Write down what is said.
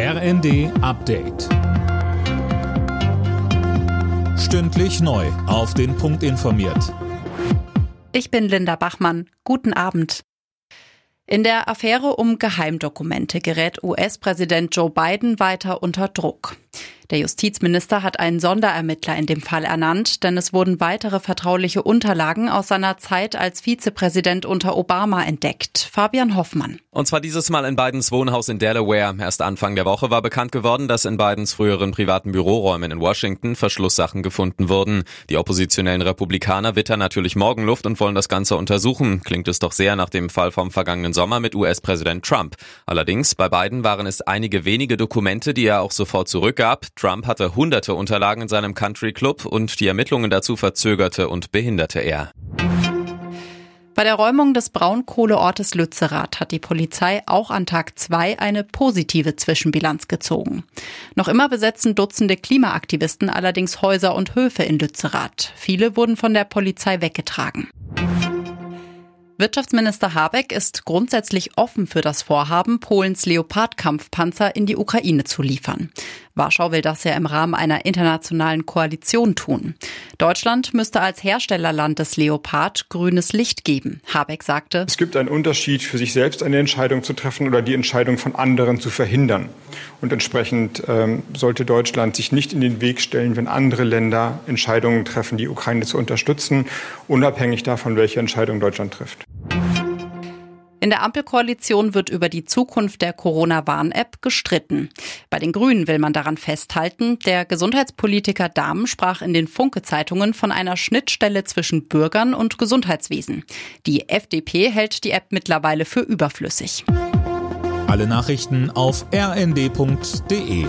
RND Update. Stündlich neu. Auf den Punkt informiert. Ich bin Linda Bachmann. Guten Abend. In der Affäre um Geheimdokumente gerät US-Präsident Joe Biden weiter unter Druck. Der Justizminister hat einen Sonderermittler in dem Fall ernannt, denn es wurden weitere vertrauliche Unterlagen aus seiner Zeit als Vizepräsident unter Obama entdeckt. Fabian Hoffmann. Und zwar dieses Mal in Bidens Wohnhaus in Delaware. Erst Anfang der Woche war bekannt geworden, dass in Bidens früheren privaten Büroräumen in Washington Verschlusssachen gefunden wurden. Die oppositionellen Republikaner wittern natürlich Morgenluft und wollen das Ganze untersuchen. Klingt es doch sehr nach dem Fall vom vergangenen Sommer mit US-Präsident Trump. Allerdings, bei Biden waren es einige wenige Dokumente, die er auch sofort zurückgab. Trump hatte hunderte Unterlagen in seinem Country Club und die Ermittlungen dazu verzögerte und behinderte er. Bei der Räumung des Braunkohleortes Lützerath hat die Polizei auch an Tag zwei eine positive Zwischenbilanz gezogen. Noch immer besetzen Dutzende Klimaaktivisten allerdings Häuser und Höfe in Lützerath. Viele wurden von der Polizei weggetragen. Wirtschaftsminister Habeck ist grundsätzlich offen für das Vorhaben, Polens Leopard-Kampfpanzer in die Ukraine zu liefern. Warschau will das ja im Rahmen einer internationalen Koalition tun. Deutschland müsste als Herstellerland des Leopard grünes Licht geben. Habeck sagte, es gibt einen Unterschied, für sich selbst eine Entscheidung zu treffen oder die Entscheidung von anderen zu verhindern. Und entsprechend ähm, sollte Deutschland sich nicht in den Weg stellen, wenn andere Länder Entscheidungen treffen, die Ukraine zu unterstützen, unabhängig davon, welche Entscheidung Deutschland trifft. In der Ampelkoalition wird über die Zukunft der Corona-Warn-App gestritten. Bei den Grünen will man daran festhalten, der Gesundheitspolitiker Dahmen sprach in den Funke-Zeitungen von einer Schnittstelle zwischen Bürgern und Gesundheitswesen. Die FDP hält die App mittlerweile für überflüssig. Alle Nachrichten auf rnd.de